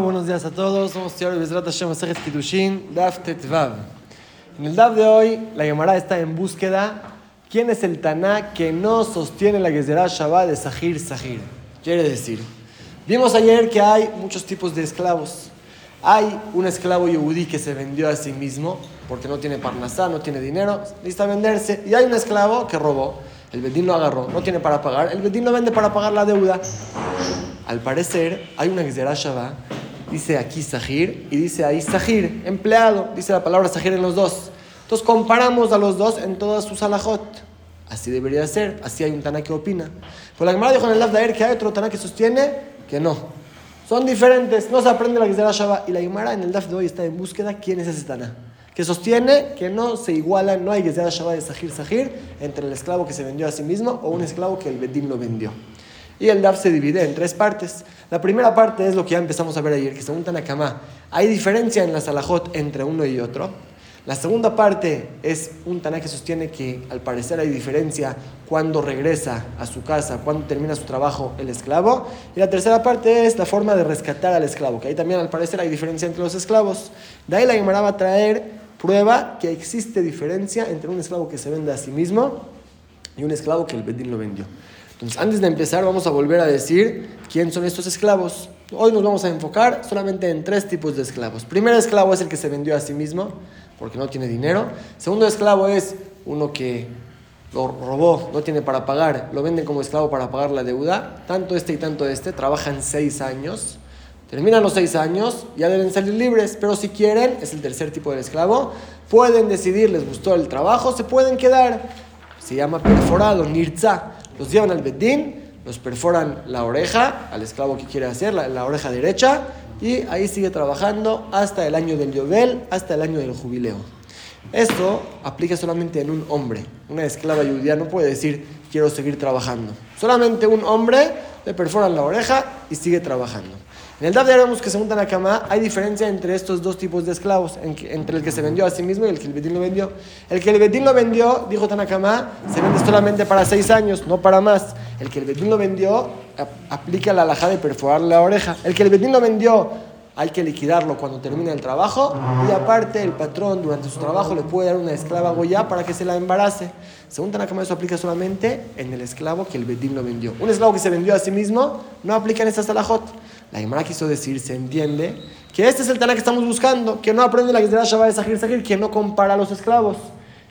buenos días a todos. Somos Tiago Bezrat Hashem Masejet Kiddushin, Daf Tetvav. En el Daf de hoy, la Gemara está en búsqueda. ¿Quién es el Taná que no sostiene la Gezerah Shabbat de Sahir Sahir? Quiere decir, vimos ayer que hay muchos tipos de esclavos. Hay un esclavo yehudí que se vendió a sí mismo porque no tiene parnasá, no tiene dinero, necesita venderse. Y hay un esclavo que robó. El bedín lo agarró, no tiene para pagar. El bedín lo vende para pagar la deuda. Al parecer, hay una Gezerah Shabbat, dice aquí Sahir y dice ahí Sahir, empleado, dice la palabra Sahir en los dos. Entonces comparamos a los dos en todas sus alajot. Así debería ser, así hay un Taná que opina. Pues la Gemara dijo en el Lafdaer que hay otro Taná que sostiene que no. Son diferentes, no se aprende la Gezerah Shabbat. Y la Gemara en el Daf de hoy está en búsqueda quién es ese Taná. Que sostiene que no se iguala, no hay Gezerah Shabbat de Sahir Sahir entre el esclavo que se vendió a sí mismo o un esclavo que el Bedín lo vendió. Y el DAF se divide en tres partes. La primera parte es lo que ya empezamos a ver ayer, que según Tanakama hay diferencia en la salahot entre uno y otro. La segunda parte es un Taná que sostiene que al parecer hay diferencia cuando regresa a su casa, cuando termina su trabajo el esclavo. Y la tercera parte es la forma de rescatar al esclavo, que ahí también al parecer hay diferencia entre los esclavos. De ahí la Gemara va a traer prueba que existe diferencia entre un esclavo que se vende a sí mismo y un esclavo que el Bedín lo vendió. Entonces, antes de empezar, vamos a volver a decir quién son estos esclavos. Hoy nos vamos a enfocar solamente en tres tipos de esclavos. Primer esclavo es el que se vendió a sí mismo porque no tiene dinero. Segundo esclavo es uno que lo robó, no tiene para pagar, lo venden como esclavo para pagar la deuda. Tanto este y tanto este trabajan seis años. Terminan los seis años, ya deben salir libres, pero si quieren, es el tercer tipo de esclavo, pueden decidir, les gustó el trabajo, se pueden quedar. Se llama perforado, nirza los llevan al bedín, los perforan la oreja, al esclavo que quiere hacer, la, oreja derecha, y ahí sigue trabajando hasta el año del Yobel, hasta el año del jubileo. Esto aplica solamente en un hombre. Una esclava judía no puede decir quiero seguir trabajando. Solamente un hombre le perforan la oreja y sigue trabajando. En el DAF ya vemos que según Tanakama hay diferencia entre estos dos tipos de esclavos, entre el que se vendió a sí mismo y el que el Bedín lo vendió. El que el Bedín lo vendió, dijo Tanakama, se vende solamente para seis años, no para más. El que el Bedín lo vendió, aplica la alhaja de perforar la oreja. El que el Bedín lo vendió, hay que liquidarlo cuando termine el trabajo y aparte el patrón durante su trabajo le puede dar una esclava goya para que se la embarace. Según Tanakama eso aplica solamente en el esclavo que el Bedín lo vendió. Un esclavo que se vendió a sí mismo no aplica en esta salajot. La Gemara quiso decir, se entiende, que este es el Taná que estamos buscando, que no aprende la Gezerah Shabbat de Sahir Sahir, que no compara los esclavos.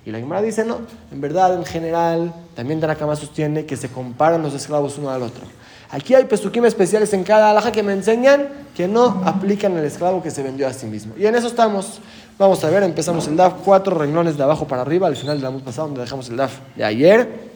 Y la Gemara dice, no, en verdad, en general, también Tanakama sostiene que se comparan los esclavos uno al otro. Aquí hay pesukim especiales en cada alhaja que me enseñan que no aplican al esclavo que se vendió a sí mismo. Y en eso estamos. Vamos a ver, empezamos el DAF, cuatro renglones de abajo para arriba, al final del año pasado, donde dejamos el DAF de ayer.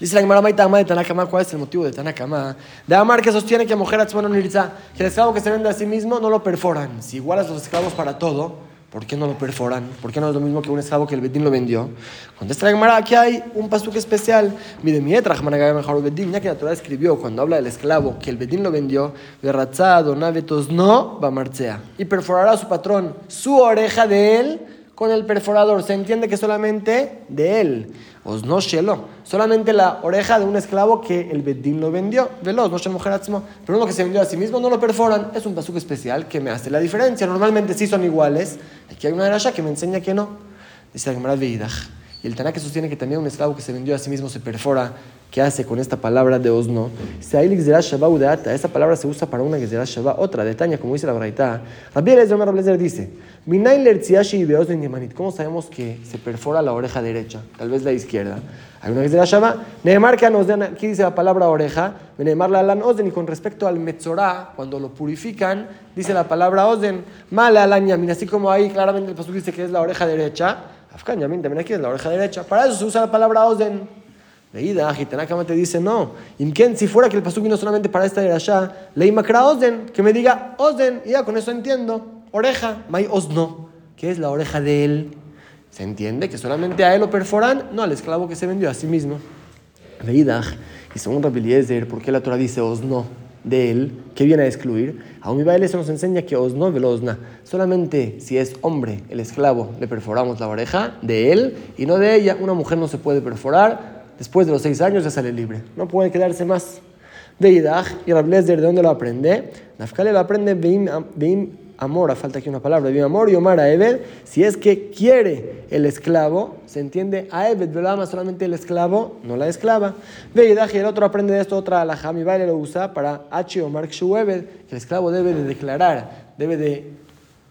Dice la Gemara Maita de Tanakama, ¿cuál es el motivo de Tanakama? De Amar que sostiene que mujer no que el esclavo que se vende a sí mismo no lo perforan. Si igualas los esclavos para todo, ¿por qué no lo perforan? ¿Por qué no es lo mismo que un esclavo que el Bedín lo vendió? Contesta la Gemara, aquí hay un pasuque especial. Mire, mi mejor Bedín, ya que la Torah escribió cuando habla del esclavo que el Bedín lo vendió, Berratzado, Navetos, no, va marchea. Y perforará a su patrón su oreja de él con el perforador. Se entiende que solamente de él. Os no shelo. Solamente la oreja de un esclavo que el Bedín lo vendió. Veloz, no mujer Pero uno que se vendió a sí mismo no lo perforan. Es un pasuk especial que me hace la diferencia. Normalmente sí son iguales. Aquí hay una derasha que me enseña que no. Dice la Gemara Y el que sostiene que también un esclavo que se vendió a sí mismo se perfora ¿Qué hace con esta palabra de osno? Esta palabra se usa para una Gezerah Shabbat, otra de Tania, como dice la Braita. Rabbi Eliezer dice, ¿Cómo sabemos que se perfora la oreja derecha? Tal vez la izquierda. Hay una Gezerah Shabbat. Nehemar que aquí dice la palabra oreja. La. Y con respecto al metzorá, cuando lo purifican, dice la palabra ozen. Mala yamin. Así como ahí claramente el pastor dice que es la oreja derecha. Afkan yamin también aquí es la oreja derecha. Para eso se usa la palabra ozen. Veida, Gitanakama te dice, no. Imken, si fuera que el pasuk vino solamente para esta de allá, leí makra ozen, que me diga ozen, y ya con eso entiendo. Oreja, may osno, que es la oreja de él. Se entiende que solamente a él lo perforan, no al esclavo que se vendió a sí mismo. Veida, y según Rabbi Eliezer, ¿por qué la Torah dice osno de él? ¿Qué viene a excluir? A un eso nos enseña que osno velo osna. Solamente si es hombre, el esclavo, le perforamos la oreja de él y no de ella. Una mujer no se puede perforar Después de los seis años ya sale libre. No puede quedarse más. Veidach, y Rablezer, ¿de dónde lo aprende? Nafkale lo aprende Beim amor, falta aquí una palabra, Beim amor y Omar a Ebed, si es que quiere el esclavo, se entiende a Ebed, lo ama solamente el esclavo, no la esclava. Veidach, y el otro aprende de esto, otra alajá, mi baile lo usa para H o Mark Ebed, que el esclavo debe de declarar, debe de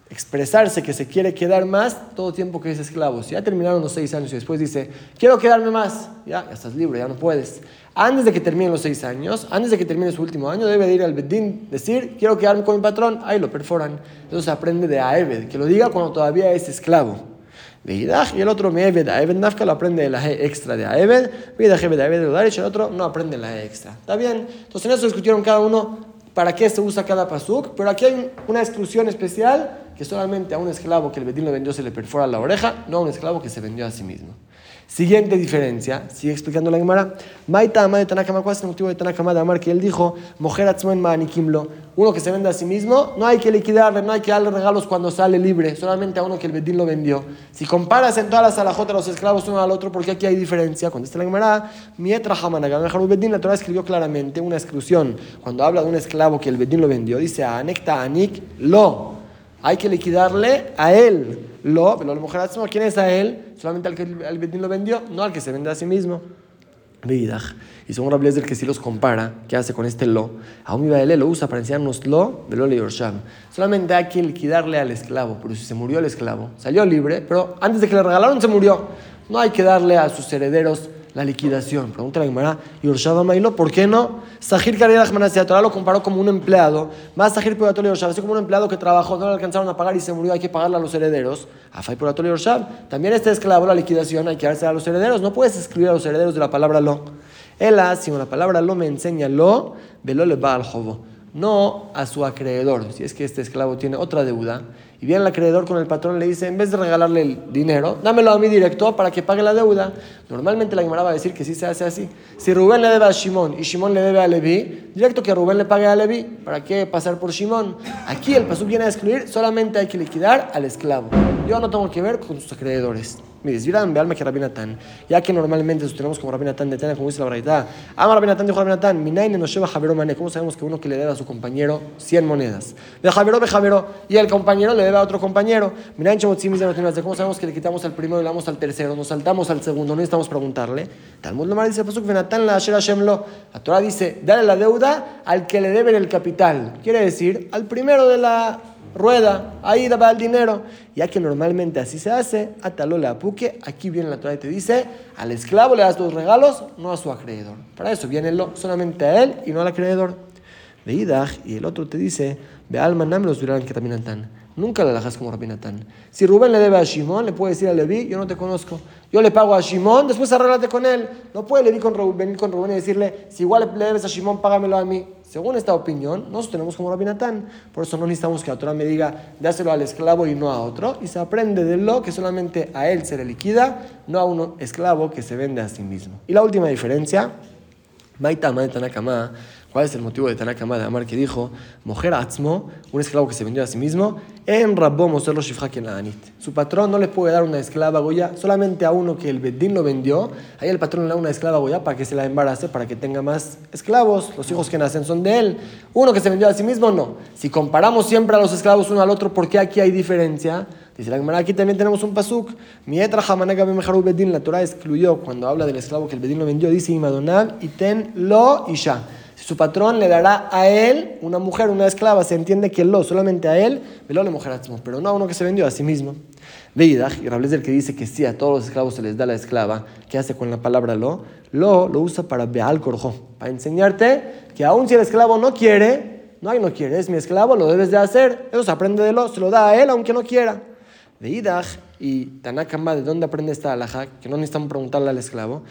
expresarse que se quiere quedar más todo tiempo que es esclavo. Si ya terminaron los seis años y después dice, quiero quedarme más, ya estás libre, ya no puedes. Antes de que terminen los seis años, antes de que termine su último año, debe de ir al Bedín, decir, quiero quedarme con mi patrón, ahí lo perforan. Entonces aprende de Aebed, que lo diga cuando todavía es esclavo. Y el otro Meebed, Aebed Nafka lo aprende de la extra de Ebed, Aebed de y el otro no aprende la extra. ¿Está bien? Entonces en eso discutieron cada uno para qué se usa cada pasuk, pero aquí hay una exclusión especial que solamente a un esclavo que el Bedín lo vendió se le perfora la oreja, no a un esclavo que se vendió a sí mismo. Siguiente diferencia, sigue explicando la Gemara. Maita de Tanakama, ¿cuál es el motivo de Tanakama de Amar? Que él dijo, Mojer Atzmoen Maanikimlo, uno que se vende a sí mismo, no hay que liquidarle, no hay que darle regalos cuando sale libre, solamente a uno que el Bedín lo vendió. Si comparas en todas las alajotas los esclavos uno al otro, porque aquí hay diferencia, Contesta la Gemara, Mietra Hamanaga, Bedín, la Torah escribió claramente una exclusión cuando habla de un esclavo que el Bedín lo vendió, dice, Anekta Anik, lo hay que liquidarle a él. Lo, pero mujer ¿quién es a él? Solamente al que el Bedín lo vendió, no al que se vende a sí mismo. Y según Rabbi el que si los compara, ¿qué hace con este lo? Aún él lo usa para enseñarnos lo, de lo Yorsham. Solamente hay que liquidarle al esclavo, pero si se murió el esclavo, salió libre, pero antes de que le regalaron se murió. No hay que darle a sus herederos la liquidación. Pregunta la Gemara, Yorshava Mailo, ¿por qué no? Sahir Kariyah Torah lo comparó como un empleado. Más Sahir Puratoli Yorshava, así como un empleado que trabajó, no le alcanzaron a pagar y se murió, hay que pagarle a los herederos. Afay Puratoli Yorshava. También este esclavo, la liquidación, hay que darse a los herederos. No puedes escribir a los herederos de la palabra lo. Él, sino la palabra lo me enseña lo, velo le va al jovo. No a su acreedor. Si es que este esclavo tiene otra deuda y viene el acreedor con el patrón le dice, en vez de regalarle el dinero, dámelo a mí directo para que pague la deuda. Normalmente la Gemara va a decir que sí se hace así. Si Rubén le debe a Shimón y Shimón le debe a Leví, directo que Rubén le pague a Leví. ¿Para qué pasar por Shimón? Aquí el pasú viene a excluir, solamente hay que liquidar al esclavo. Yo no tengo que ver con sus acreedores. Mire, ve alma que Rabinatán, ya que normalmente tenemos como Rabinatán de Tena, como dice la Braita, ama Rabinatán, dijo Rabinatán, Minaine nos lleva Javero Mané. ¿Cómo sabemos que uno que le debe a su compañero 100 monedas? De Javero, de Javero, y el compañero le debe a otro compañero. Minaine Chomotzimiz de ¿Cómo sabemos que le quitamos al primero y le damos al tercero? Nos saltamos al segundo, no necesitamos preguntarle. Talmud Lomar dice, Pasuk Venatán la Asher Hashemlo. La Torah dice, dale la deuda al que le debe el capital. Quiere decir, al primero de la rueda, ahí va el dinero. Ya que normalmente así se hace, atalola apuque, aquí viene la Torah y te dice, al esclavo le das los regalos, no a su acreedor. Para eso viene lo, solamente a él y no al acreedor. De y el otro te dice, ve alma los dirán que también tan. Nunca la dejas como Rabinatán. Si Rubén le debe a Shimón, le puede decir a Leví, yo no te conozco. Yo le pago a Shimón, después arréglate con él. No puede Leví con Rubén, venir con Rubén y decirle, si igual le debes a Shimón, págamelo a mí. Según esta opinión, nosotros tenemos como Rabinatán. Por eso no necesitamos que la Torah me diga, dáselo al esclavo y no a otro. Y se aprende de lo que solamente a él se le liquida, no a un esclavo que se vende a sí mismo. Y la última diferencia, Maita Tanakama, ¿Cuál es el motivo de Tanakama de Amar que dijo, mujer Atzmo, un esclavo que se vendió a sí mismo, en Rabbo Moserlo la Anit. Su patrón no le puede dar una esclava Goya solamente a uno que el Bedín lo vendió. Ahí el patrón le da una esclava Goya para que se la embarace, para que tenga más esclavos. Los hijos que nacen son de él. Uno que se vendió a sí mismo, no. Si comparamos siempre a los esclavos uno al otro, ¿por qué aquí hay diferencia? Dice la Gemara, aquí también tenemos un pasuk. Mietra Hamanaga Bedín, la Torah excluyó cuando habla del esclavo que el Bedín lo vendió, dice Imadonab, y ten lo isha su patrón le dará a él una mujer, una esclava, se entiende que lo, solamente a él, le mujer pero no a uno que se vendió a sí mismo. Veidach, y Rables el que dice que sí, a todos los esclavos se les da la esclava, ¿qué hace con la palabra lo? Lo lo usa para beal corjo, para enseñarte que aun si el esclavo no quiere, no hay no quiere, es mi esclavo, lo debes de hacer, eso se aprende de lo, se lo da a él aunque no quiera. Veidach, y Tanakamba, ¿de dónde aprende esta alhaja? Que no necesitamos preguntarle al esclavo.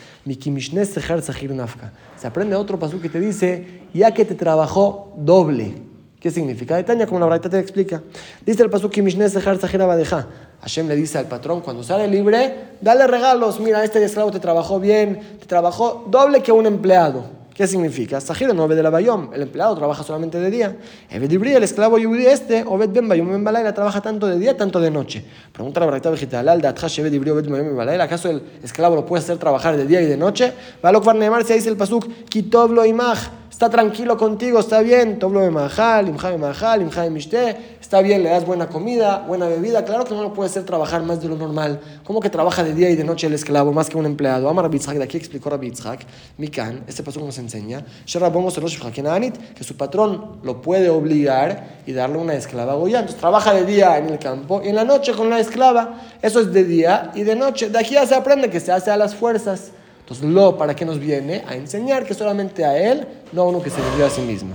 Se aprende otro paso que te dice, ya que te trabajó doble. ¿Qué significa? Tania, como la verdad te explica. Dice el paso Hashem le dice al patrón, cuando sale libre, dale regalos. Mira, este esclavo te trabajó bien, te trabajó doble que un empleado. ¿Qué significa? Sajiro no de la bayom, el empleado trabaja solamente de día. el esclavo yudí este, Obed ben bayom ben balayla, trabaja tanto de día, tanto de noche. Pregunta la verdad vegetal, al dathash Obed bayom ben ¿acaso el esclavo lo puede hacer trabajar de día y de noche? Va a lo que dice el pasuk, kitov lo imaj, está tranquilo contigo, está bien, toblo de majal, imja de majal, imja de mishte, está bien, le das buena comida, buena bebida, claro que no lo puede ser trabajar más de lo normal, como que trabaja de día y de noche el esclavo, más que un empleado. Amar Rabbi de aquí explicó Rabbi Yitzhak, Mikan, este paso nos enseña, que su patrón lo puede obligar y darle una esclava goya, entonces trabaja de día en el campo y en la noche con la esclava, eso es de día y de noche, de aquí ya se aprende que se hace a las fuerzas. Entonces, lo, ¿para qué nos viene? A enseñar que solamente a él, no a uno que se vendió a sí mismo.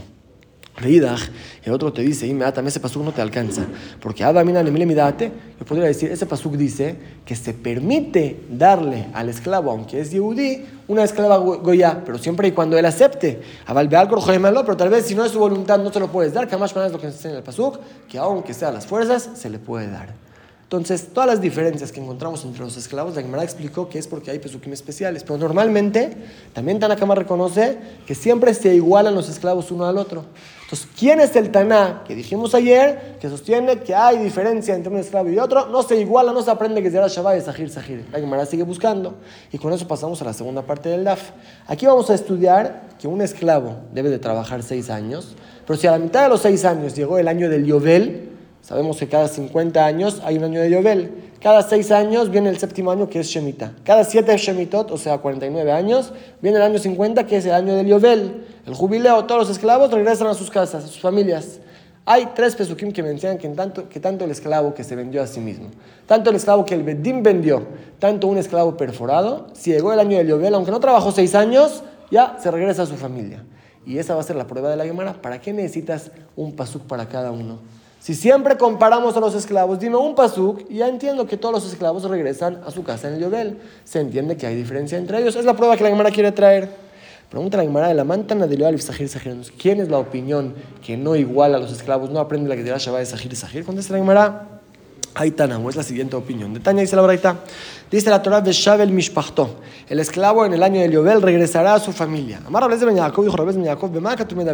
Leidach, el otro te dice, también ese pasuk no te alcanza. Porque Mina Midate, yo podría decir, ese pasuk dice que se permite darle al esclavo, aunque es Yehudi, una esclava goya, pero siempre y cuando él acepte. algo pero tal vez si no es su voluntad no se lo puedes dar, que más es lo que se enseña en el pasuk, que aunque sea las fuerzas, se le puede dar. Entonces, todas las diferencias que encontramos entre los esclavos, la Gemara explicó que es porque hay pesukim especiales. Pero normalmente, también Tanakama reconoce que siempre se igualan los esclavos uno al otro. Entonces, ¿quién es el Taná que dijimos ayer que sostiene que hay diferencia entre un esclavo y otro? No se iguala, no se aprende que será Shabbat y Sahir Sahir. La Gemara sigue buscando. Y con eso pasamos a la segunda parte del DAF. Aquí vamos a estudiar que un esclavo debe de trabajar seis años. Pero si a la mitad de los seis años llegó el año del Yovel, Sabemos que cada 50 años hay un año de Yobel. Cada 6 años viene el séptimo año que es Shemitah. Cada 7 Shemitot, o sea, 49 años, viene el año 50 que es el año del Yobel. El jubileo, todos los esclavos regresan a sus casas, a sus familias. Hay tres pesukim que mencionan que tanto, que tanto el esclavo que se vendió a sí mismo, tanto el esclavo que el Bedim vendió, tanto un esclavo perforado, si llegó el año del Yobel, aunque no trabajó 6 años, ya se regresa a su familia. Y esa va a ser la prueba de la Gemara. ¿Para qué necesitas un pasuk para cada uno? Si siempre comparamos a los esclavos, dime un pasuk y ya entiendo que todos los esclavos regresan a su casa en el Yobel. Se entiende que hay diferencia entre ellos. Es la prueba que la Gemara quiere traer. Pregunta la Gemara de la mantana de Sahir Sahir. ¿Quién es la opinión que no iguala a los esclavos, no aprende la que dirá Shabbat de Sahir Sahir? Contesta la Gemara. Aitanamo es la siguiente opinión. De Tania dice la Braita. Dice la Torah de Shabel Mishpachto. El esclavo en el año de Yobel regresará a su familia. Amar Rabes Ben Yaakov dijo Rabes Ben Yaakov,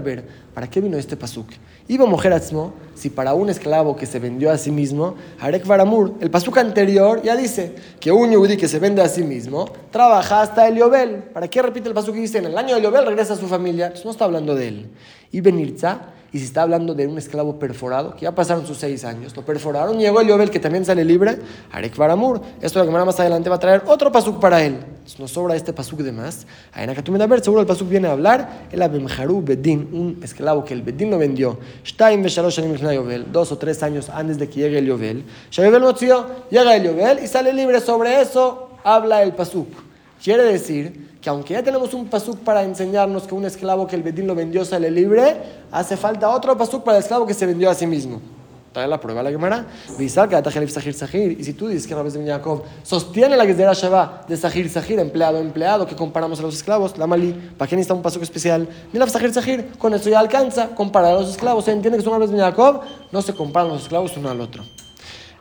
ver. ¿Para qué vino este pasuk? Iba mujer atzmo, si para un esclavo que se vendió a sí mismo, Arek Varamur, el pasuk anterior ya dice que un yudí que se vende a sí mismo trabaja hasta el Yobel. ¿Para qué repite el pasuk y dice en el año de Yobel regresa a su familia? Entonces no está hablando de él. Y Benirza y si está hablando de un esclavo perforado, que ya pasaron sus seis años, lo perforaron, llegó el Yobel que también sale libre, Arek Baramur. Esto la Gemara más adelante va a traer otro pasuk para él. nos sobra este pasuk de más. En ver, seguro el pasuk viene a hablar, el Abemharu Bedin, un esclavo que el Bedin lo vendió, dos o tres años antes de que llegue el Yobel. Llega el Yobel y sale libre. Sobre eso habla el pasuk. Quiere decir que aunque ya tenemos un pasuk para enseñarnos que un esclavo que el Bedín lo vendió sale libre, hace falta otro pasuk para el esclavo que se vendió a sí mismo. Trae la prueba la Gemara. Y si tú dices que Rabbi de Jacob sostiene la Gezerah Shabbat de Sahir Sahir, empleado, empleado, que comparamos a los esclavos, la Malí, ¿para qué necesita un pasuk especial? Mira Sahir Sahir, con eso ya alcanza comparar a los esclavos. ¿Se entiende que son Rabbi de Jacob? No se comparan los esclavos uno al otro.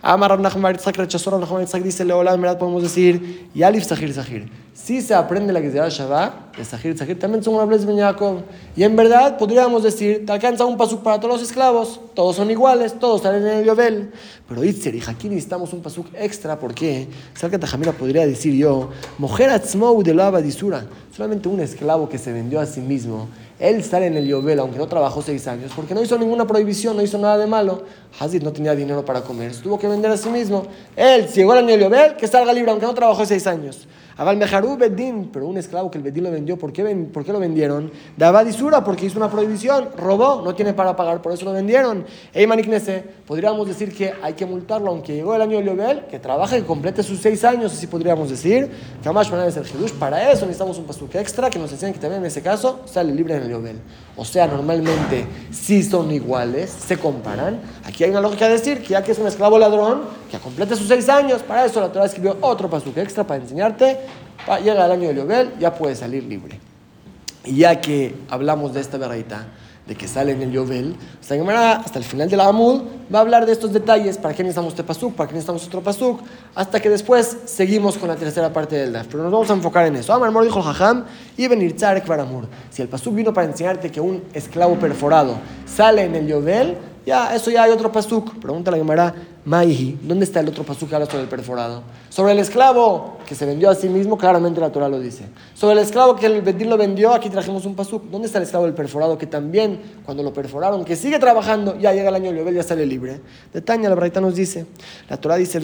Amar Rav Nachman Yitzhak rechazó Rav Nachman Yitzhak dice Leolam, en verdad podemos decir Yalif Sahir Sahir. Si se aprende la da Shabbat, de Sahir Sahir, también son una de Jacob. Y en verdad podríamos decir, te alcanza un pasuk para todos los esclavos, todos son iguales, todos salen en el Yobel. Pero Itzer y aquí necesitamos un pasuk extra, ¿por qué? Salka Tajamira podría decir yo, Mojer Atzmou de la Disura, solamente un esclavo que se vendió a sí mismo él sale en el Yobel, aunque no trabajó seis años, porque no hizo ninguna prohibición, no hizo nada de malo. Hazid no tenía dinero para comer, tuvo que vender a sí mismo. Él, si llegó el año del Yobel, que salga libre, aunque no trabajó seis años. Abal Meharú Bedín, pero un esclavo que el Bedín lo vendió, ¿por qué, ¿por qué lo vendieron? Daba disura, porque hizo una prohibición, robó, no tiene para pagar, por eso lo vendieron. Eymaniknese, podríamos decir que hay que multarlo, aunque llegó el año de Yobel, que trabaje, que complete sus seis años, así podríamos decir. Kamash es el Hidush, para eso necesitamos un pasuk extra que nos enseñe que también en ese caso sale libre en el Yobel. O sea, normalmente si son iguales, se comparan. Aquí hay una lógica de decir que ya que es un esclavo ladrón, que complete sus seis años, para eso la Torah escribió otro pasuk extra para enseñarte llega el año de Yobel, ya puede salir libre. Y ya que hablamos de esta verdad, de que sale en el Yobel, hasta el final de la Amud, va a hablar de estos detalles, para qué necesitamos este pasuk, para qué necesitamos otro pasuk, hasta que después seguimos con la tercera parte del daf. Pero nos vamos a enfocar en eso. Amar dijo Jajam, y venir Kvaramur. Si el pasuk vino para enseñarte que un esclavo perforado sale en el Yovel, ya, eso ya hay otro pasuk. Pregunta la Gemara, Maihi, ¿dónde está el otro pasuk que habla sobre el perforado? Sobre el esclavo que se vendió a sí mismo, claramente la Torah lo dice. Sobre el esclavo que el Bedín lo vendió, aquí trajimos un pasuk. ¿Dónde está el esclavo del perforado que también, cuando lo perforaron, que sigue trabajando, ya llega el año de Yobel, ya sale libre? De Tania, la Braita nos dice, la Torah dice, En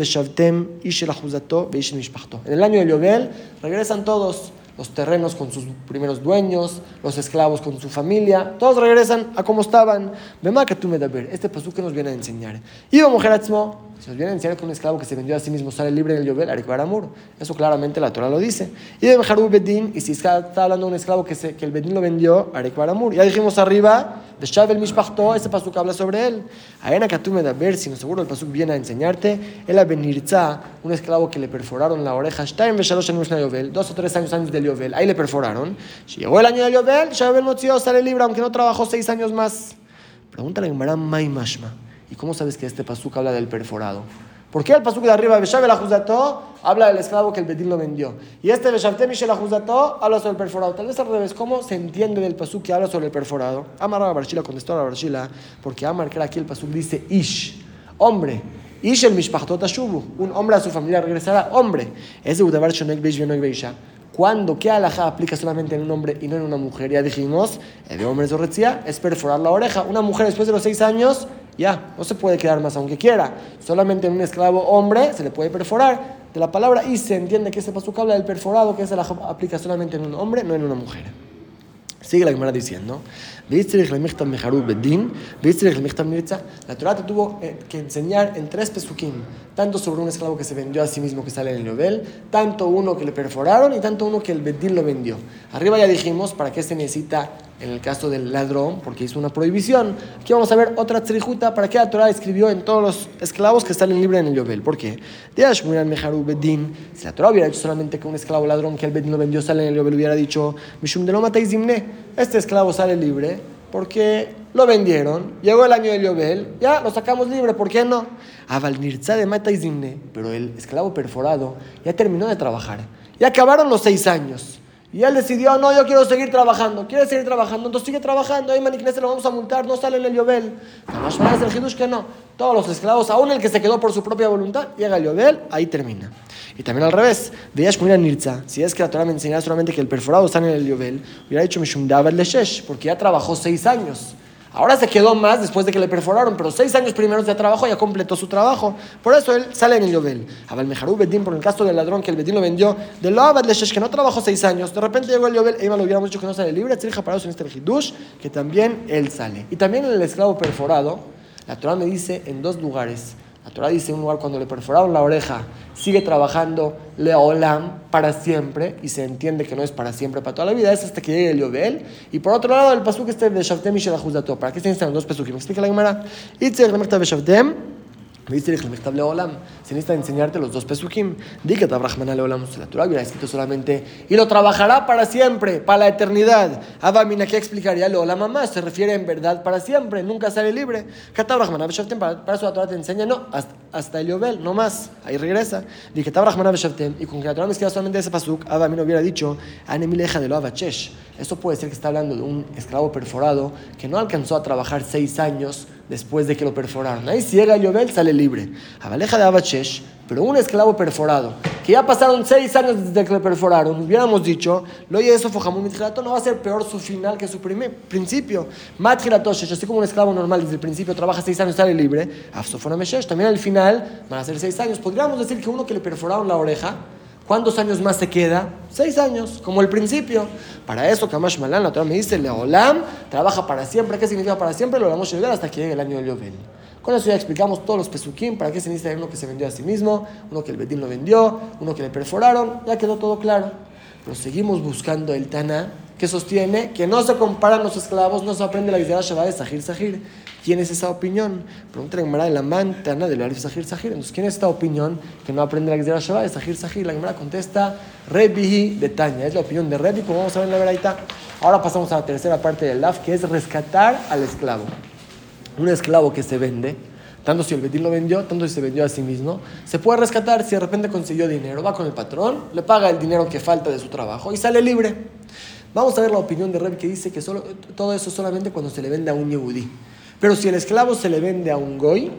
el año de Yobel regresan todos los terrenos con sus primeros dueños, los esclavos con su familia, todos regresan a como estaban. Este pasú que nos viene a enseñar. Iba mujer se nos viene a enseñar que un esclavo que se vendió a sí mismo sale libre en el Yobel, Amur. Eso claramente la Torah lo dice. Y de Meharu Bedín, y si está, hablando de un esclavo que, se, que el Bedín lo vendió, Amur. Ya dijimos arriba, de Shavel Mishpachto, ese pasuk habla sobre él. Aena Katume ver si no seguro el pasuk viene a enseñarte. El Abenirza, un esclavo que le perforaron la oreja, Shtaim Veshalosh en Yobel, dos o tres años antes del Yobel, ahí le perforaron. Si llegó el año del Yobel, Shavel Motzio sale libre, aunque no trabajó seis años más. Pregúntale a Gemara Mai Mashma. ¿Y cómo sabes que este pasuk habla del perforado? ¿Por qué el pasuk de arriba, Beshav el habla del esclavo que el Bedín lo vendió? Y este Beshavtem el habla sobre el perforado. Tal vez al revés, ¿cómo se entiende del pasuk que habla sobre el perforado? Amar a Barshila contestó a Barshila, porque Amar, que aquí el pasuk dice Ish, hombre. Ish el Mishpachtot Ashubu, un hombre a su familia regresará, hombre. Es de Udabar Shonek Beish Beisha. Cuando, ¿qué alhaja aplica solamente en un hombre y no en una mujer? Ya dijimos, el de hombre es perforar la oreja. Una mujer después de los seis años ya, no se puede quedar más aunque quiera. Solamente en un esclavo hombre se le puede perforar. De la palabra y se entiende que ese pasuk habla del perforado, que se la aplica solamente en un hombre, no en una mujer. Sigue la Gemara diciendo, la Torah te tuvo eh, que enseñar en tres pesukim, tanto sobre un esclavo que se vendió a sí mismo que sale en el nivel, tanto uno que le perforaron y tanto uno que el Bedín lo vendió. Arriba ya dijimos para qué se necesita en el caso del ladrón, porque hizo una prohibición. Aquí vamos a ver otra trijuta para qué la Torah escribió en todos los esclavos que salen libres en el Yobel. ¿Por qué? Si la Torah hubiera dicho solamente que un esclavo ladrón que el Bedín lo vendió sale en el Yobel, hubiera dicho, Mishum de este esclavo sale libre porque lo vendieron, llegó el año del Yobel, ya lo sacamos libre, ¿por qué no? de pero el esclavo perforado ya terminó de trabajar, ya acabaron los seis años. Y él decidió, no, yo quiero seguir trabajando. ¿Quiere seguir trabajando? Entonces sigue trabajando. Ahí se lo vamos a multar. No sale en el Yobel. Además, es el que no. Todos los esclavos, aún el que se quedó por su propia voluntad, llega el Yobel, ahí termina. Y también al revés. Veías como Nirza. Si es que la Torah me enseñara solamente que el perforado está en el Yobel, hubiera dicho Mishum David Leshesh, porque ya trabajó seis años. Ahora se quedó más después de que le perforaron, pero seis años primeros de trabajo ya completó su trabajo. Por eso él sale en el Yobel. Abel Mejarú Bedín, por el caso del ladrón que el Bedín lo vendió, de lo Abad que no trabajó seis años, de repente llegó el Yobel, Eva lo hubiéramos dicho que no sale libre, Tzirja parados en este Hidush, que también él sale. Y también el esclavo perforado, la Torah me dice en dos lugares la Torah dice un lugar cuando le perforaron la oreja, sigue trabajando leolam para siempre, y se entiende que no es para siempre, para toda la vida, es hasta que llegue el Yobel. Y por otro lado, el pasuk este de Shavtem y Shelachuzato. ¿Para qué se necesitan dos pasukim? Explica la Gemara. Itzer, la de Shavtem. Se necesita enseñarte los dos pesukim. Di que Tabrahman Leolam, la Torah hubiera escrito solamente y lo trabajará para siempre, para la eternidad. Abamina, ¿qué explicaría Leolam mamá? Se refiere en verdad para siempre, nunca sale libre. Katabrahman para eso la Torah te enseña, no, hasta, hasta el Yobel, no más. Ahí regresa. Di que Tabrahman y con que la Torah me escriba solamente ese pasuk, Abamina hubiera dicho, Anemileja de lo Abachesh. Eso puede ser que está hablando de un esclavo perforado que no alcanzó a trabajar seis años después de que lo perforaron. Ahí si llega Yobel, sale libre. Abaleja de Abachesh, pero un esclavo perforado, que ya pasaron seis años desde que lo perforaron, hubiéramos dicho, lo oye eso no va a ser peor su final que su primer principio. Matjilatoshesh, así como un esclavo normal desde el principio trabaja seis años, sale libre. Afsofona Meshesh, también al final van a ser seis años. Podríamos decir que uno que le perforaron la oreja, ¿Cuántos años más se queda? Seis años, como el principio. Para eso, Kamash Malan, la Torah me dice, Leolam, trabaja para siempre. ¿Qué significa para siempre? Lo vamos a llegar hasta que llegue el año del Yobel. Con eso ya explicamos todos los pesukim, para qué se necesita uno que se vendió a sí mismo, uno que el Bedín lo vendió, uno que le perforaron, ya quedó todo claro. Pero seguimos buscando el Tana que sostiene que no se comparan los esclavos, no se aprende la idea Shabbat de Sahir Sahir. ¿Quién es esa opinión? Pregunta la Gemara de la mantana de Alif Sahir Sahir. Entonces, ¿quién es esta opinión que no aprende la Gzera Shabbat de Sahir Sahir? La Gemara contesta Rebi de Taña. Es la opinión de Rebi, como vamos a ver en la Veraita. Ahora pasamos a la tercera parte del Laf, que es rescatar al esclavo. Un esclavo que se vende tanto si el Bedín lo vendió, tanto si se vendió a sí mismo, se puede rescatar si de repente consiguió dinero, va con el patrón, le paga el dinero que falta de su trabajo y sale libre. Vamos a ver la opinión de Reb que dice que todo eso solamente cuando se le vende a un yehudí. Pero si el esclavo se le vende a un goy,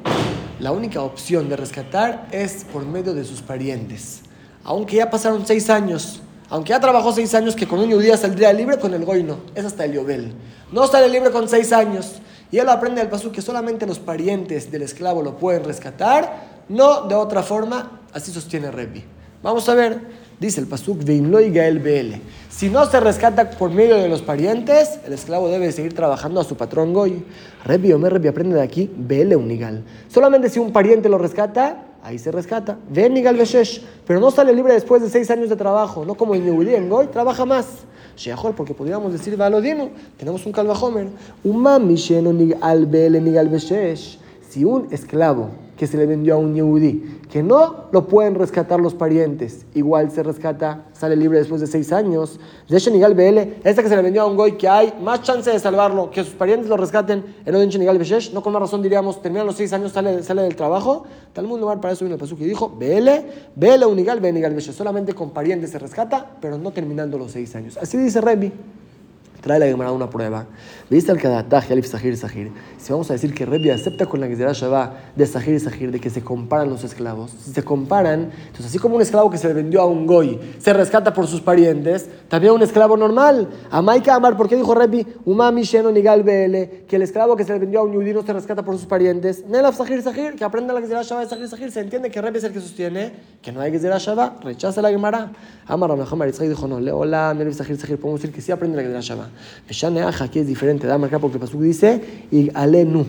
la única opción de rescatar es por medio de sus parientes. Aunque ya pasaron seis años, aunque ya trabajó seis años, que con un judía saldría libre, con el goy no. Es hasta el Yobel. No sale libre con seis años. Y él aprende al pasú que solamente los parientes del esclavo lo pueden rescatar, no de otra forma, así sostiene Rebbi. Vamos a ver, dice el pasuk, el BL. Si no se rescata por medio de los parientes, el esclavo debe seguir trabajando a su patrón Goy. Rebbi Omer Rebbi aprende de aquí, BL unigal. Solamente si un pariente lo rescata, ahí se rescata. Ven Nigal Beshesh, pero no sale libre después de seis años de trabajo, no como el Yehudi en Goy, trabaja más. Sheahol, porque podríamos decir Valodino, tenemos un Calvajomer. Un mami al BL Nigal Beshesh. Si un esclavo que se le vendió a un Yehudi, que no lo pueden rescatar los parientes, igual se rescata, sale libre después de seis años. Nigal BL, esta que se le vendió a un Goy, que hay más chance de salvarlo, que sus parientes lo rescaten, en Odin Nigal Beshesh, no con más razón diríamos, terminan los seis años, sale, sale del trabajo. Tal mundo lugar para eso vino el pasú que dijo, BL, BL Unigal, Nigal Beshesh, solamente con parientes se rescata, pero no terminando los seis años. Así dice Rebi. Trae la Gemara una prueba. ¿Viste el Kadataj, Alif Sahir Sahir? Si vamos a decir que Rebbi acepta con la Gezerah Shabbat de Sahir Sahir, de que se comparan los esclavos. Si se comparan, entonces así como un esclavo que se le vendió a un goy se rescata por sus parientes, también un esclavo normal. Amaika Amar, ¿por qué dijo Rebbi? Umami Sheno Nigal Bele, que el esclavo que se le vendió a un yudí no se rescata por sus parientes. Nelaf Sahir Sahir, que aprenda la Gezerah Shabbat de Sahir Sahir. Se entiende que Rebbi es el que sostiene que no hay Gezerah Shabbat. Rechaza la Gemara. Amar Ramahomar Yitzhak dijo no. Leola, Nelaf Sahir Sahir. Podemos decir que sí aprende la Gezerah Shabbat aquí es diferente, da marcar porque Pasuk dice, y alenu,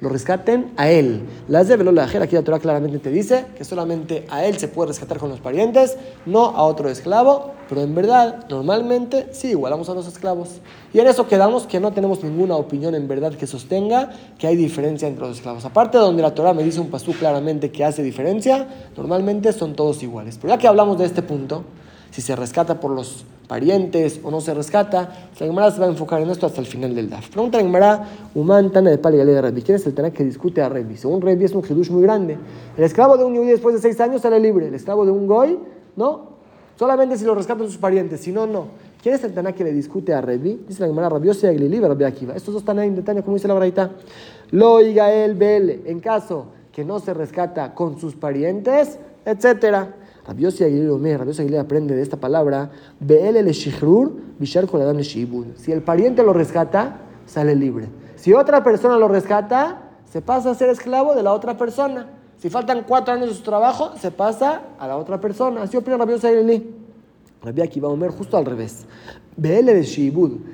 lo rescaten a él. Las de la aquí la Torah claramente te dice que solamente a él se puede rescatar con los parientes, no a otro esclavo, pero en verdad, normalmente sí igualamos a los esclavos. Y en eso quedamos que no tenemos ninguna opinión en verdad que sostenga que hay diferencia entre los esclavos. Aparte donde la Torah me dice un pasú claramente que hace diferencia, normalmente son todos iguales. Pero ya que hablamos de este punto, si se rescata por los parientes o no se rescata. La Gemara se va a enfocar en esto hasta el final del DAF. Pregunta la Gemara, Uman Tana de Pali de Rebbi. ¿Quién es el Tana que discute a Rebbi? Según Rebbi es un hidush muy grande. El esclavo de un yudí después de seis años sale libre. El esclavo de un goy, no. Solamente si lo rescatan sus parientes, si no, no. ¿Quién es el Tana que le discute a Rebbi? Dice la Gemara, Rabbi Yossi Aglili Rabbi Akiva. Estos dos Tanaim de Tania, como dice la Braita. Lo el Bele. En caso que no se rescata con sus parientes, etcétera. Rabiosi Aguilera aprende de esta palabra, Si el pariente lo rescata, sale libre. Si otra persona lo rescata, se pasa a ser esclavo de la otra persona. Si faltan cuatro años de su trabajo, se pasa a la otra persona. Así opina Rabiosi Aguilera. Rabbi Akiva Omer justo al revés.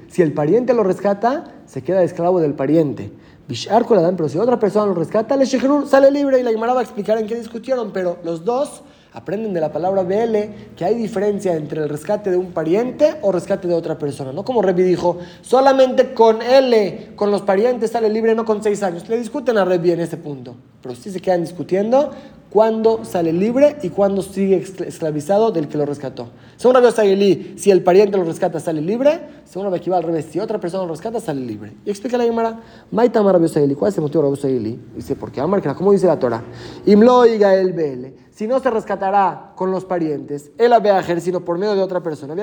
Si el pariente lo rescata, se queda esclavo del pariente. Bishar pero si otra persona lo rescata, le sale libre. Y la Gemara va a explicar en qué discutieron, pero los dos aprenden de la palabra BL que hay diferencia entre el rescate de un pariente o rescate de otra persona. No como Revi dijo, solamente con L, con los parientes sale libre, no con seis años. Le discuten a Revi en ese punto, pero sí se quedan discutiendo cuándo sale libre y cuándo sigue esclavizado del que lo rescató. Según Rabbi Sagili, si el pariente lo rescata, sale libre. Según Rabbi al revés, si otra persona lo rescata, sale libre. Y explica la Gemara, Maitama Rabbi ¿cuál es el motivo de Rabbi? Dice, porque Amar, ¿cómo dice la Torah? Imlo y Gael Bele si no se rescatará con los parientes, el abeajer, sino por medio de otra persona.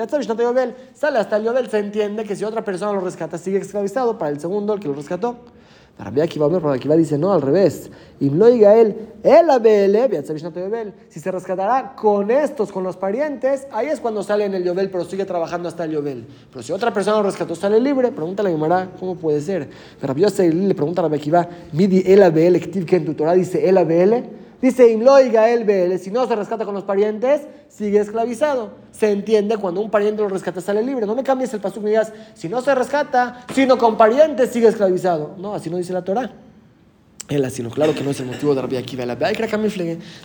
Sale hasta el Yobel, se entiende que si otra persona lo rescata, sigue esclavizado para el segundo, el que lo rescató. Para Akiva, para Akiva dice, no, al revés. Y no diga él, el abel, si se rescatará con estos, con los parientes, ahí es cuando sale en el Yobel, pero sigue trabajando hasta el Yobel. Pero si otra persona lo rescató, sale libre, pregúntale a Gemara, ¿cómo puede ser? Pero le pregunta a Rabbi Akiva, midi el abel, que en tu Torah dice el abel, Dice Imloiga el BL, si no se rescata con los parientes, sigue esclavizado. Se entiende cuando un pariente lo rescata, sale libre. No me cambies el y me digas, si no se rescata, sino con parientes, sigue esclavizado. No, así no dice la Torah él, sino claro que no es el motivo de Rabbi Akiva. La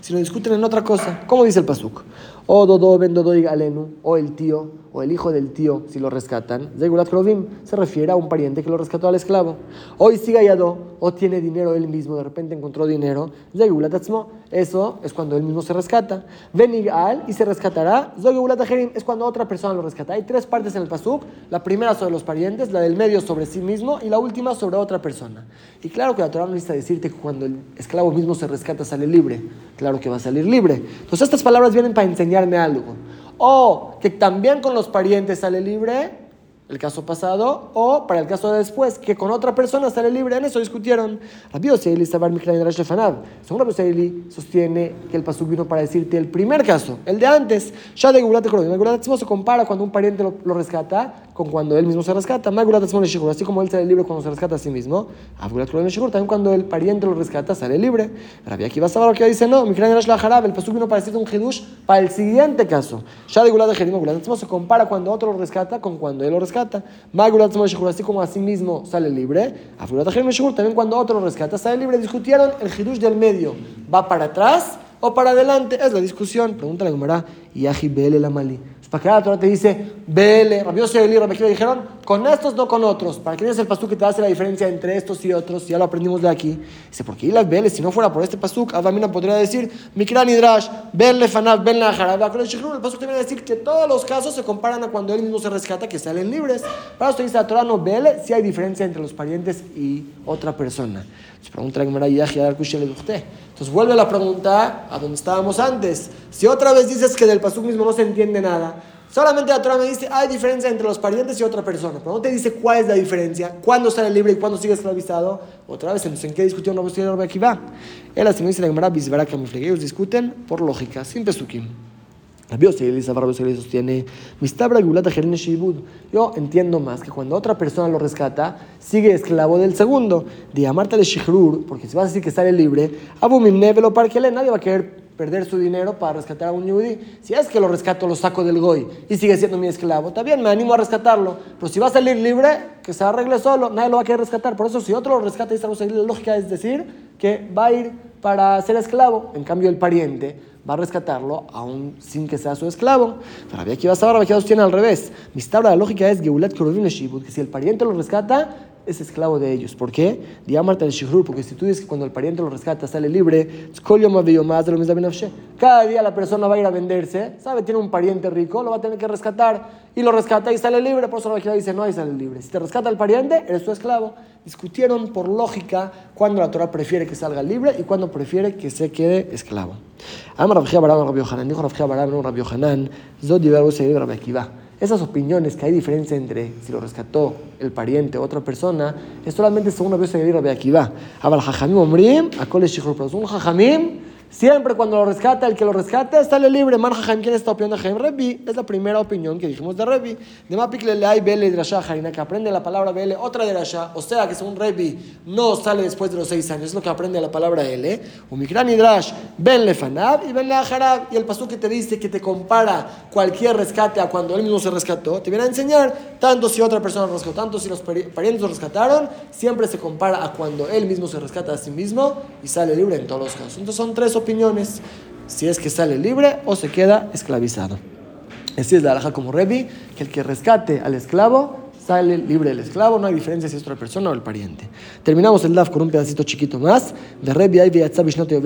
si lo discuten en otra cosa. ¿Cómo dice el pasuk? O dodo ben dodo alenu, o el tío, o el hijo del tío, si lo rescatan. Zegulat Krovim se refiere a un pariente que lo rescató al esclavo. Hoy siga yado, o tiene dinero él mismo, de repente encontró dinero. Zegulat Atzmo, eso es cuando él mismo se rescata. Venigal y se rescatará. Ajerim es cuando otra persona lo rescata. Hay tres partes en el pasuk. La primera sobre los parientes, la del medio sobre sí mismo y la última sobre otra persona. Y claro que la Torah no necesita decir decirte que cuando el esclavo mismo se rescata sale libre. Claro que va a salir libre. Entonces estas palabras vienen para enseñarme algo. O que también con los parientes sale libre el caso pasado, o para el caso de después, que con otra persona sale libre. En eso discutieron. Rabbi Oseili Sabar Mikrain Shefanav. Según Rabbi Oseili, sostiene que el pasuk vino para decirte el primer caso, el de antes. Ya de Gulat se compara cuando un pariente lo, rescata con cuando él mismo se rescata. Así como él sale libre cuando se rescata a sí mismo. También cuando el pariente lo rescata, sale libre. Rabbi Akiva Sabar que dice no. El pasuk vino para decirte un hidush para el siguiente caso. Ya de Gulat se compara cuando otro lo rescata con cuando él lo rescata. Así como a sí mismo sale libre. También cuando otro rescata sale libre. Discutieron el hidush del medio. ¿Va para atrás o para adelante? Es la discusión. Pregúntale a Gemara. Yahi Bele la Mali. Para que la Torah te dice, vele, rabioso y Rabbi dijeron, con estos no con otros. Para que es el pasuk que te hace la diferencia entre estos y otros, ya lo aprendimos de aquí. Dice, porque las vele, si no fuera por este pasuk, Adamina podría decir, Mikran Hidrash, Ben Lefanav, Ben Laharab, el pasuk te viene a decir que todos los casos se comparan a cuando él mismo se rescata, que salen libres. Para eso dice la Torah, no vele, si hay diferencia entre los parientes y otra persona. Se pregunta la Gemara, entonces vuelve la pregunta a donde estábamos antes. Si otra vez dices que del pasuk mismo no se entiende nada, solamente la Torah me dice hay diferencia entre los parientes y otra persona, pero no te dice cuál es la diferencia, cuándo sale libre y cuándo sigue esclavizado. Otra vez, entonces, ¿en qué discusión no a aquí va? Él así me dice la Gemara, ellos discuten por lógica, sin pesukim. Sostiene, yo entiendo más que cuando otra persona lo rescata, sigue esclavo del segundo. De Marta de Shihrur, porque si vas a decir que sale libre, para que nadie va a querer perder su dinero para rescatar a un yudí. Si es que lo rescato, lo saco del goy y sigue siendo mi esclavo, está bien, me animo a rescatarlo. Pero si va a salir libre, que se arregle solo, nadie lo va a querer rescatar. Por eso, si otro lo rescata, y la lógica es decir que va a ir para ser esclavo. En cambio, el pariente va a rescatarlo aún sin que sea su esclavo. Pero había que a que tiene al revés. Mi tabla la lógica es que si el pariente lo rescata, es esclavo de ellos. ¿Por qué? Diamarte el shihrur, porque si tú dices que cuando el pariente lo rescata sale libre, cada día la persona va a ir a venderse, ¿sabe? Tiene un pariente rico, lo va a tener que rescatar y lo rescata y sale libre. Por eso la dice, no, hay sale libre. Si te rescata el pariente, eres tu esclavo. Discutieron por lógica cuando la Torah prefiere que salga libre y cuando prefiere que se quede esclavo. Amar Rabbi Hanan, dijo Rabbi Hanan, Rabbi Hanan, Zod Rabbi Akiva. Esas opiniones que hay diferencia entre si lo rescató el pariente o otra persona, es solamente según una vez que Rabbi Akiva. Abal Jajamim Omrim, Akol Un Jajamim Siempre cuando lo rescata, el que lo rescata, sale libre. Mar Jaim, ¿quién está opinión de Jaim? Rebi, es la primera opinión que dijimos de Rebi. De Mapik hay Bele Drasha Harina, que aprende la palabra Bele, otra Drasha, o sea que según Rebi no sale después de los seis años, es lo que aprende la palabra L. Umikran Drash, Ben Lefanab y Ben Leharab. Y el pasú que te dice que te compara cualquier rescate a cuando él mismo se rescató, te viene a enseñar, tanto si otra persona rescató, tanto si los parientes lo rescataron, siempre se compara a cuando él mismo se rescata a sí mismo y sale libre en todos los casos. Entonces son tres opiniones, si es que sale libre o se queda esclavizado. Así es la alhaja como Revi, que el que rescate al esclavo sale libre el esclavo, no hay diferencia si es otra persona o el pariente. Terminamos el DAF con un pedacito chiquito más de Rebi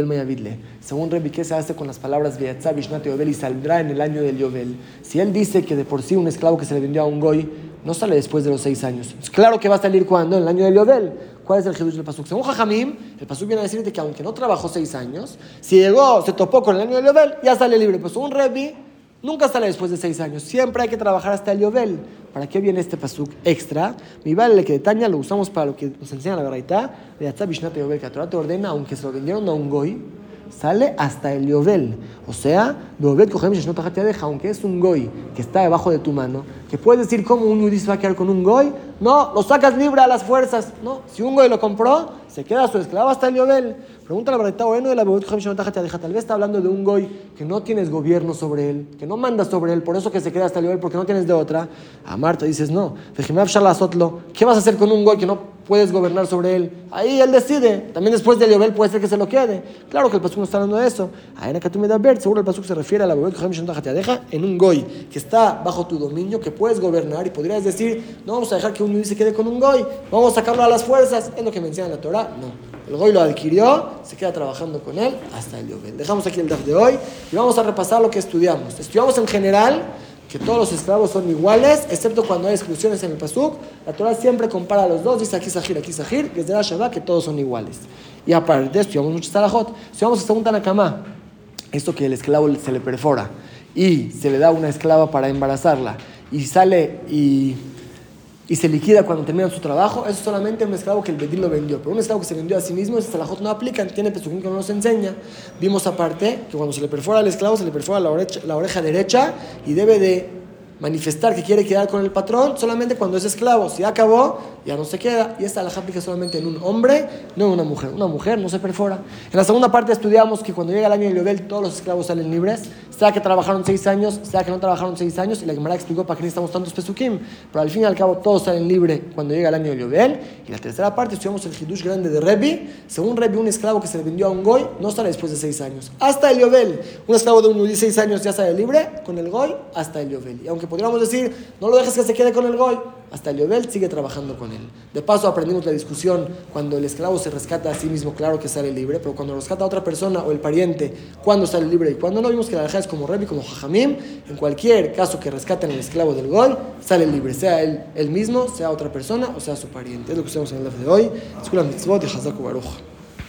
Mayavidle. Según Rebi, ¿qué se hace con las palabras Yobel y saldrá en el año del Yobel? Si él dice que de por sí un esclavo que se le vendió a un goy no sale después de los seis años, es claro que va a salir cuando, en el año del Yobel. ¿Cuál es el Jedush del Pasuk? Según Jajamim, el Pasuk viene a decirte que aunque no trabajó seis años, si llegó, se topó con el año del Yobel, ya sale libre. Pues un Rebi nunca sale después de seis años. Siempre hay que trabajar hasta el Yobel. ¿Para qué viene este pasuk extra? Mi vale que detaña lo usamos para lo que nos enseña la verdad. De Atzabishnat Yobel, que te ordena, aunque se lo vendieron a un goy, sale hasta el Yobel. O sea, aunque es un goy que está debajo de tu mano, que puedes decir cómo un yudí va a quedar con un goy, no, lo sacas libre a las fuerzas. No, si un goy lo compró, se queda su esclavo hasta el Yobel. Pregunta la verdad, bueno, de la tal vez está hablando de un goy que no tienes gobierno sobre él, que no mandas sobre él, por eso que se queda hasta el Yobel, porque no tienes de otra. A Marta dices, no, ¿qué vas a hacer con un goy que no puedes gobernar sobre él. Ahí él decide. También después de Yobel puede ser que se lo quede. Claro que el Pasuk no está hablando de eso. Seguro el Pasuk se refiere a la deja en un goy que está bajo tu dominio, que puedes gobernar y podrías decir, no vamos a dejar que un se quede con un goy, vamos a sacarlo a las fuerzas. Es lo que menciona la Torah. No. El goy lo adquirió, se queda trabajando con él hasta el Yobel. Dejamos aquí el DAF de hoy y vamos a repasar lo que estudiamos. Estudiamos en general que todos los esclavos son iguales, excepto cuando hay exclusiones en el Pasuk. La Torah siempre compara a los dos, dice aquí Sahir, aquí Sahir, que es de la Shabbat, que todos son iguales. Y aparte, estudiamos muchos talajot. Estudiamos hasta un tanakama. Esto que el esclavo se le perfora y se le da una esclava para embarazarla y sale y, y se liquida cuando termina su trabajo, eso es solamente un esclavo que el Bedín lo vendió. Pero un esclavo que se vendió a sí mismo, ese talajot no aplica, tiene pesuquín que no nos enseña. Vimos aparte que cuando se le perfora al esclavo, se le perfora la oreja, la oreja derecha y debe de manifestar que quiere quedar con el patrón solamente cuando es esclavo. Si acabó, ya no se queda. Y esta la aplica solamente en un hombre, no en una mujer. Una mujer no se perfora. En la segunda parte estudiamos que cuando llega el año de Yobel, todos los esclavos salen libres. Sea que trabajaron seis años, sea que no trabajaron seis años. Y la Gemara explicó para qué necesitamos tantos pesukim. Pero al fin y al cabo, todos salen libres cuando llega el año de Yobel. Y la tercera parte estudiamos el Hidush grande de Rebi. Según Rebi, un esclavo que se le vendió a un goy no sale después de seis años. Hasta el Yobel. Un esclavo de unos 16 años ya sale libre con el goy hasta el Yobel. Y aunque podríamos decir, no lo dejes que se quede con el goy. Hasta el Yobel sigue trabajando con él. De paso aprendimos la discusión cuando el esclavo se rescata a sí mismo, claro que sale libre, pero cuando rescata a otra persona o el pariente, cuando sale libre y cuando no, vimos que la deja es como Rebi, como Jajamim. En cualquier caso que rescaten al esclavo del goy, sale libre, sea él, él mismo, sea otra persona o sea su pariente. Es lo que estamos en el de hoy. Escuela Mitzvot y Hazaku Baruch.